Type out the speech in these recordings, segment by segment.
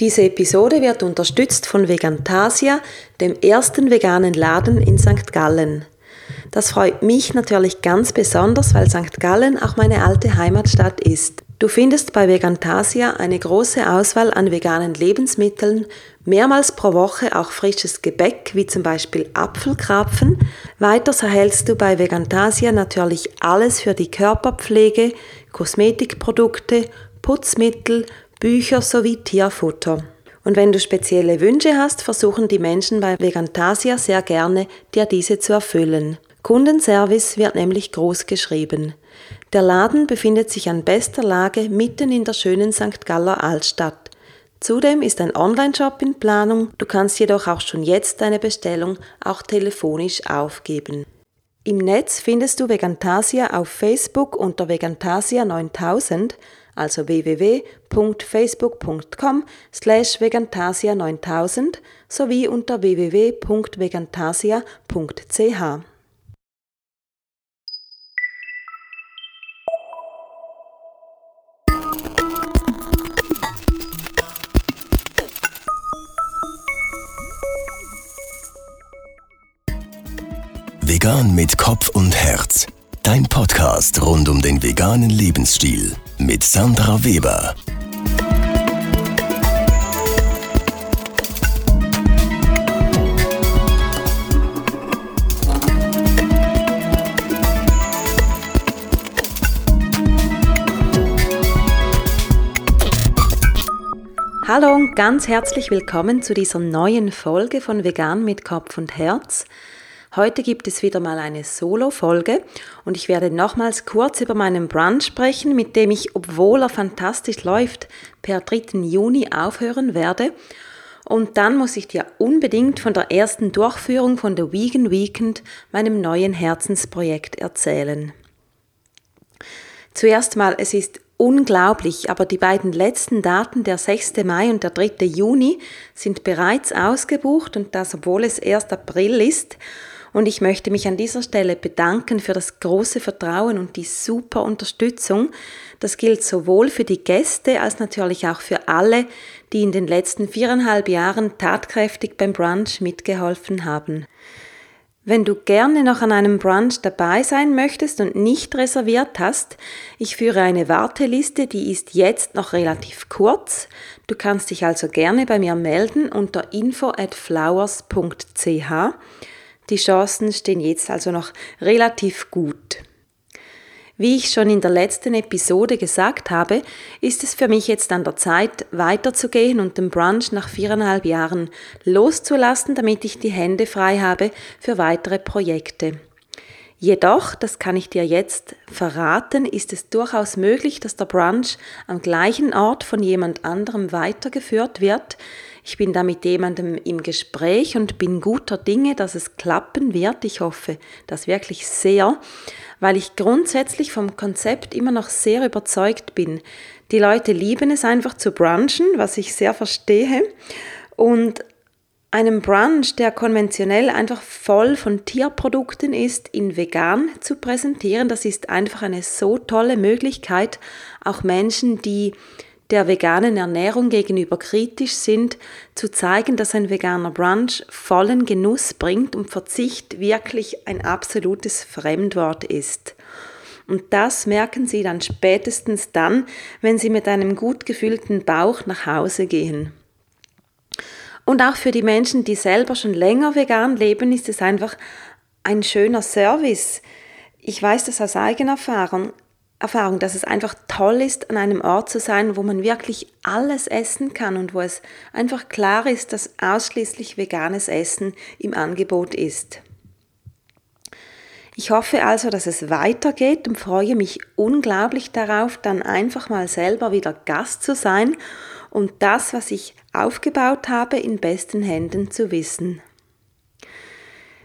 Diese Episode wird unterstützt von Vegantasia, dem ersten veganen Laden in St. Gallen. Das freut mich natürlich ganz besonders, weil St. Gallen auch meine alte Heimatstadt ist. Du findest bei Vegantasia eine große Auswahl an veganen Lebensmitteln, mehrmals pro Woche auch frisches Gebäck wie zum Beispiel Apfelkrapfen. Weiters erhältst du bei Vegantasia natürlich alles für die Körperpflege, Kosmetikprodukte, Putzmittel, Bücher sowie Tierfutter. Und wenn du spezielle Wünsche hast, versuchen die Menschen bei Vegantasia sehr gerne, dir diese zu erfüllen. Kundenservice wird nämlich groß geschrieben. Der Laden befindet sich an bester Lage mitten in der schönen St. Galler Altstadt. Zudem ist ein Online-Shop in Planung, du kannst jedoch auch schon jetzt deine Bestellung auch telefonisch aufgeben. Im Netz findest du Vegantasia auf Facebook unter Vegantasia 9000, also www.facebook.com slash vegantasia 9000 sowie unter www.vegantasia.ch. Vegan mit Kopf und Herz. Dein Podcast rund um den veganen Lebensstil mit Sandra Weber. Hallo und ganz herzlich willkommen zu dieser neuen Folge von Vegan mit Kopf und Herz. Heute gibt es wieder mal eine Solo-Folge und ich werde nochmals kurz über meinen Brunch sprechen, mit dem ich, obwohl er fantastisch läuft, per 3. Juni aufhören werde. Und dann muss ich dir unbedingt von der ersten Durchführung von der Vegan Weekend, meinem neuen Herzensprojekt, erzählen. Zuerst mal, es ist unglaublich, aber die beiden letzten Daten, der 6. Mai und der 3. Juni, sind bereits ausgebucht und das, obwohl es erst April ist. Und ich möchte mich an dieser Stelle bedanken für das große Vertrauen und die super Unterstützung. Das gilt sowohl für die Gäste als natürlich auch für alle, die in den letzten viereinhalb Jahren tatkräftig beim Brunch mitgeholfen haben. Wenn du gerne noch an einem Brunch dabei sein möchtest und nicht reserviert hast, ich führe eine Warteliste, die ist jetzt noch relativ kurz. Du kannst dich also gerne bei mir melden unter info at flowers.ch. Die Chancen stehen jetzt also noch relativ gut. Wie ich schon in der letzten Episode gesagt habe, ist es für mich jetzt an der Zeit, weiterzugehen und den Brunch nach viereinhalb Jahren loszulassen, damit ich die Hände frei habe für weitere Projekte. Jedoch, das kann ich dir jetzt verraten, ist es durchaus möglich, dass der Brunch am gleichen Ort von jemand anderem weitergeführt wird, ich bin da mit jemandem im Gespräch und bin guter Dinge, dass es klappen wird. Ich hoffe das wirklich sehr, weil ich grundsätzlich vom Konzept immer noch sehr überzeugt bin. Die Leute lieben es einfach zu brunchen, was ich sehr verstehe. Und einem Brunch, der konventionell einfach voll von Tierprodukten ist, in vegan zu präsentieren, das ist einfach eine so tolle Möglichkeit, auch Menschen, die der veganen Ernährung gegenüber kritisch sind, zu zeigen, dass ein veganer Brunch vollen Genuss bringt und Verzicht wirklich ein absolutes Fremdwort ist. Und das merken Sie dann spätestens dann, wenn Sie mit einem gut gefühlten Bauch nach Hause gehen. Und auch für die Menschen, die selber schon länger vegan leben, ist es einfach ein schöner Service. Ich weiß das aus eigener Erfahrung. Erfahrung, dass es einfach toll ist, an einem Ort zu sein, wo man wirklich alles essen kann und wo es einfach klar ist, dass ausschließlich veganes Essen im Angebot ist. Ich hoffe also, dass es weitergeht und freue mich unglaublich darauf, dann einfach mal selber wieder Gast zu sein und das, was ich aufgebaut habe, in besten Händen zu wissen.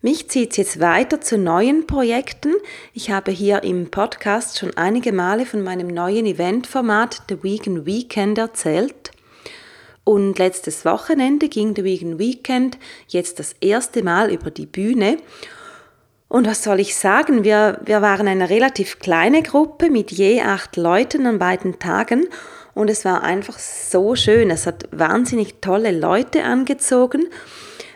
Mich zieht es jetzt weiter zu neuen Projekten. Ich habe hier im Podcast schon einige Male von meinem neuen Eventformat The Vegan Weekend erzählt. Und letztes Wochenende ging The Vegan Weekend jetzt das erste Mal über die Bühne. Und was soll ich sagen? Wir, wir waren eine relativ kleine Gruppe mit je acht Leuten an beiden Tagen und es war einfach so schön. Es hat wahnsinnig tolle Leute angezogen.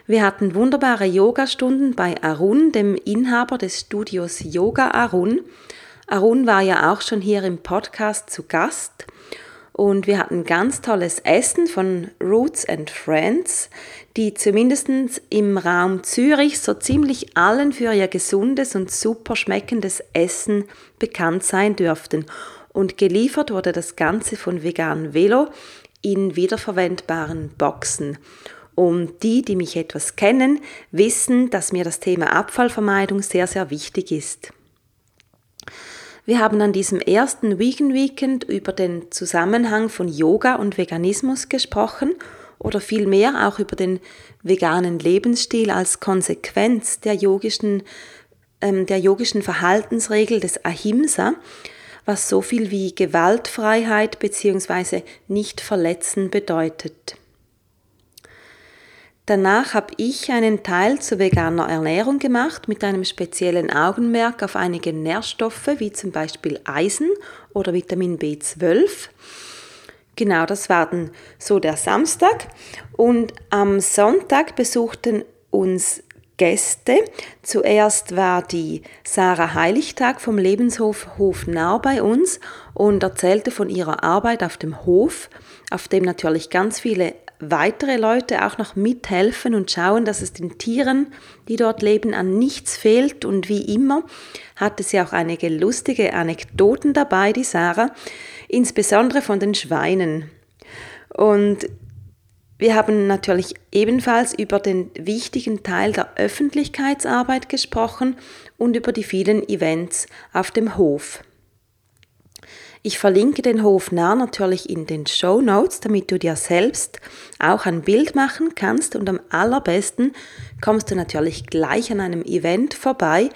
Wir hatten wunderbare Yogastunden bei Arun, dem Inhaber des Studios Yoga Arun. Arun war ja auch schon hier im Podcast zu Gast und wir hatten ganz tolles Essen von Roots and Friends, die zumindest im Raum Zürich so ziemlich allen für ihr gesundes und super schmeckendes Essen bekannt sein dürften. Und geliefert wurde das Ganze von Vegan Velo in wiederverwendbaren Boxen. Und die, die mich etwas kennen, wissen, dass mir das Thema Abfallvermeidung sehr, sehr wichtig ist. Wir haben an diesem ersten Vegan Weekend über den Zusammenhang von Yoga und Veganismus gesprochen oder vielmehr auch über den veganen Lebensstil als Konsequenz der yogischen, ähm, der yogischen Verhaltensregel des Ahimsa, was so viel wie Gewaltfreiheit bzw. Nicht-Verletzen bedeutet. Danach habe ich einen Teil zu veganer Ernährung gemacht mit einem speziellen Augenmerk auf einige Nährstoffe wie zum Beispiel Eisen oder Vitamin B12. Genau, das war dann so der Samstag. Und am Sonntag besuchten uns Gäste. Zuerst war die Sarah Heiligtag vom Lebenshof Hof Nau bei uns und erzählte von ihrer Arbeit auf dem Hof, auf dem natürlich ganz viele weitere Leute auch noch mithelfen und schauen, dass es den Tieren, die dort leben, an nichts fehlt. Und wie immer hatte sie auch einige lustige Anekdoten dabei, die Sarah, insbesondere von den Schweinen. Und wir haben natürlich ebenfalls über den wichtigen Teil der Öffentlichkeitsarbeit gesprochen und über die vielen Events auf dem Hof. Ich verlinke den Hof nah natürlich in den Show Notes, damit du dir selbst auch ein Bild machen kannst und am allerbesten kommst du natürlich gleich an einem Event vorbei.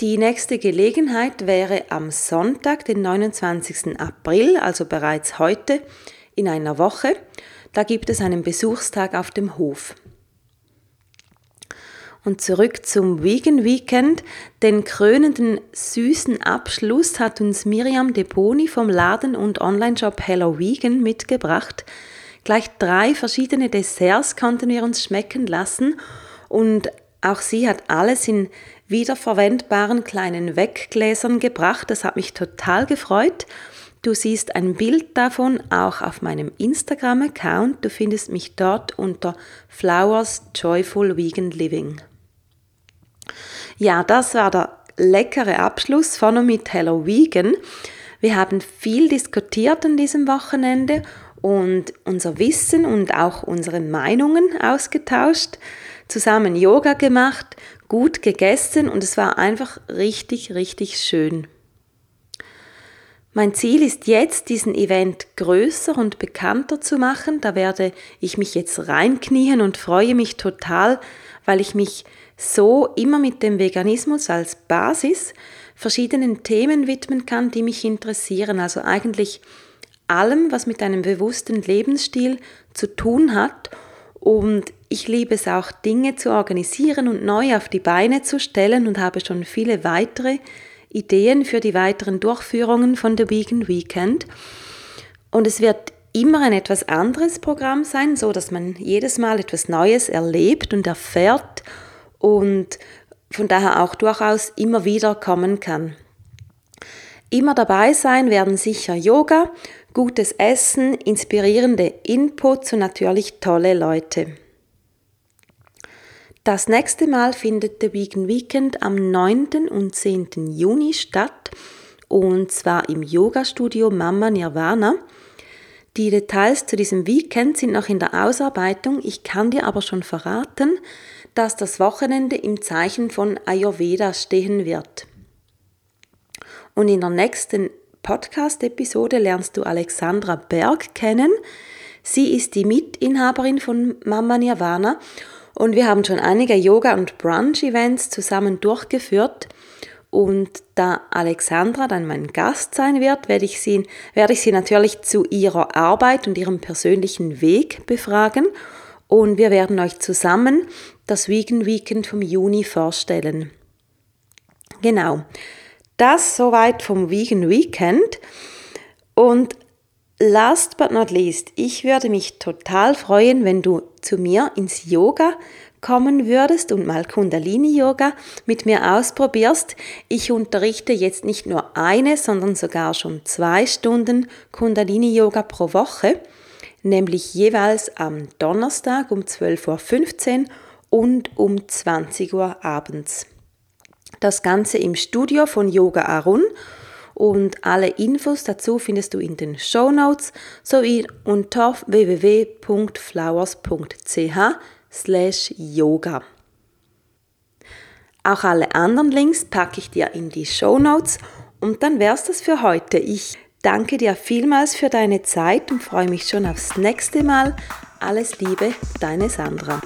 Die nächste Gelegenheit wäre am Sonntag, den 29. April, also bereits heute in einer Woche. Da gibt es einen Besuchstag auf dem Hof. Und zurück zum Vegan Weekend. Den krönenden süßen Abschluss hat uns Miriam Deponi vom Laden und Online-Shop Hello Vegan mitgebracht. Gleich drei verschiedene Desserts konnten wir uns schmecken lassen und auch sie hat alles in wiederverwendbaren kleinen Weggläsern gebracht. Das hat mich total gefreut. Du siehst ein Bild davon auch auf meinem Instagram-Account. Du findest mich dort unter Flowers Joyful Vegan Living. Ja, das war der leckere Abschluss von und mit Hello Vegan. Wir haben viel diskutiert an diesem Wochenende und unser Wissen und auch unsere Meinungen ausgetauscht, zusammen Yoga gemacht, gut gegessen und es war einfach richtig, richtig schön. Mein Ziel ist jetzt, diesen Event größer und bekannter zu machen. Da werde ich mich jetzt reinknien und freue mich total, weil ich mich so immer mit dem Veganismus als Basis verschiedenen Themen widmen kann, die mich interessieren. Also eigentlich allem, was mit einem bewussten Lebensstil zu tun hat. Und ich liebe es auch, Dinge zu organisieren und neu auf die Beine zu stellen und habe schon viele weitere Ideen für die weiteren Durchführungen von The Vegan Weekend. Und es wird immer ein etwas anderes Programm sein, so dass man jedes Mal etwas Neues erlebt und erfährt und von daher auch durchaus immer wieder kommen kann. Immer dabei sein werden sicher Yoga, gutes Essen, inspirierende Inputs und natürlich tolle Leute. Das nächste Mal findet der Vegan Weekend am 9. und 10. Juni statt und zwar im Yoga-Studio Mama Nirvana. Die Details zu diesem Weekend sind noch in der Ausarbeitung. Ich kann dir aber schon verraten, dass das Wochenende im Zeichen von Ayurveda stehen wird. Und in der nächsten Podcast-Episode lernst du Alexandra Berg kennen. Sie ist die Mitinhaberin von Mama Nirvana und wir haben schon einige Yoga- und Brunch-Events zusammen durchgeführt. Und da Alexandra dann mein Gast sein wird, werde ich, sie, werde ich sie natürlich zu ihrer Arbeit und ihrem persönlichen Weg befragen. Und wir werden euch zusammen das Vegan Weekend vom Juni vorstellen. Genau, das soweit vom Vegan Weekend. Und Last but not least, ich würde mich total freuen, wenn du zu mir ins Yoga kommen würdest und mal Kundalini-Yoga mit mir ausprobierst. Ich unterrichte jetzt nicht nur eine, sondern sogar schon zwei Stunden Kundalini-Yoga pro Woche, nämlich jeweils am Donnerstag um 12.15 Uhr und um 20 Uhr abends. Das Ganze im Studio von Yoga Arun und alle Infos dazu findest du in den Show Notes sowie unter www.flowers.ch yoga. Auch alle anderen Links packe ich dir in die Show Notes und dann wär's das für heute. Ich danke dir vielmals für deine Zeit und freue mich schon aufs nächste Mal. Alles Liebe, deine Sandra.